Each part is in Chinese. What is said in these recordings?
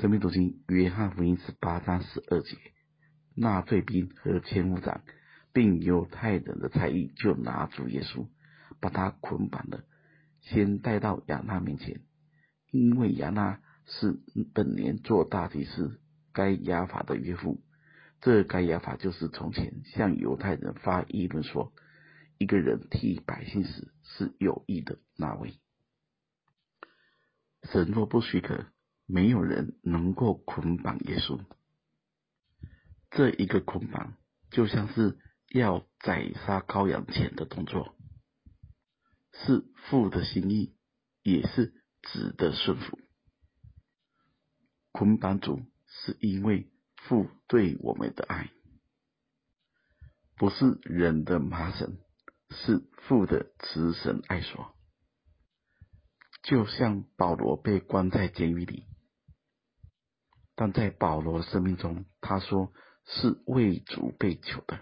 生命读经约翰福音十八章十二节，纳粹兵和千夫长，并犹太人的差役就拿住耶稣，把他捆绑了，先带到亚那面前，因为亚那是本年做大祭司该亚法的岳父。这该亚法就是从前向犹太人发议论说，一个人替百姓死是有义的那位。神若不许可。没有人能够捆绑耶稣。这一个捆绑就像是要宰杀羔羊前的动作，是父的心意，也是子的顺服。捆绑主是因为父对我们的爱，不是人的麻绳，是父的慈神爱所。就像保罗被关在监狱里。但在保罗的生命中，他说是为主被囚的，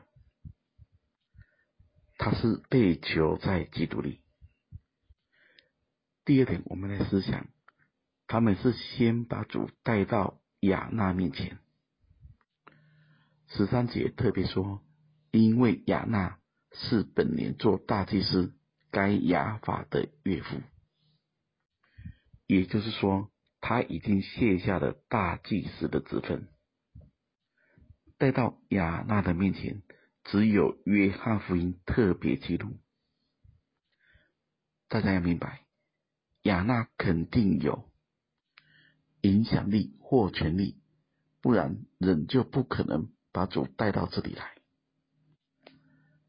他是被囚在基督里。第二点，我们来思想，他们是先把主带到亚那面前。十三节特别说，因为亚那是本年做大祭司该亚法的岳父，也就是说。他已经卸下了大祭司的职分，带到亚纳的面前，只有约翰福音特别记录。大家要明白，亚纳肯定有影响力或权力，不然人就不可能把主带到这里来。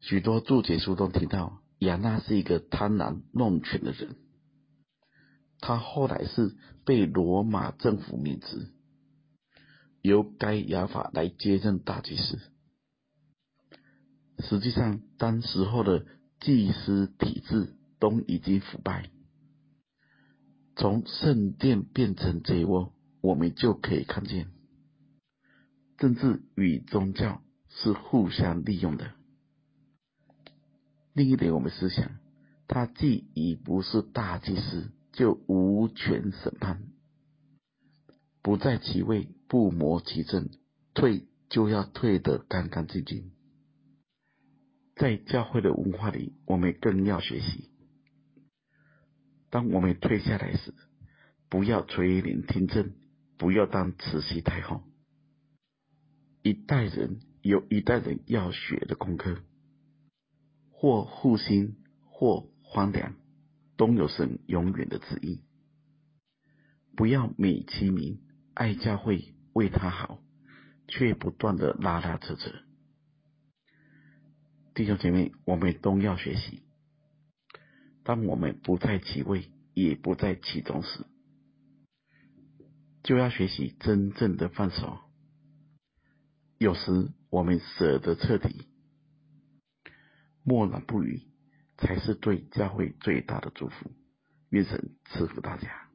许多注解书都提到，亚纳是一个贪婪弄权的人。他后来是被罗马政府免职，由该亚法来接任大祭司。实际上，当时候的祭司体制都已经腐败，从圣殿变成贼窝，我们就可以看见，政治与宗教是互相利用的。另一点，我们思想，他既已不是大祭司。就无权审判，不在其位，不谋其政，退就要退得干干净净。在教会的文化里，我们更要学习：当我们退下来时，不要垂帘听政，不要当慈禧太后。一代人有一代人要学的功课，或复兴，或荒凉。都有神永远的旨意，不要美其名爱教会为他好，却不断的拉拉扯扯。弟兄姐妹，我们都要学习，当我们不在其位，也不在其中时，就要学习真正的放手。有时我们舍得彻底，默然不语。才是对教会最大的祝福。愿神赐福大家。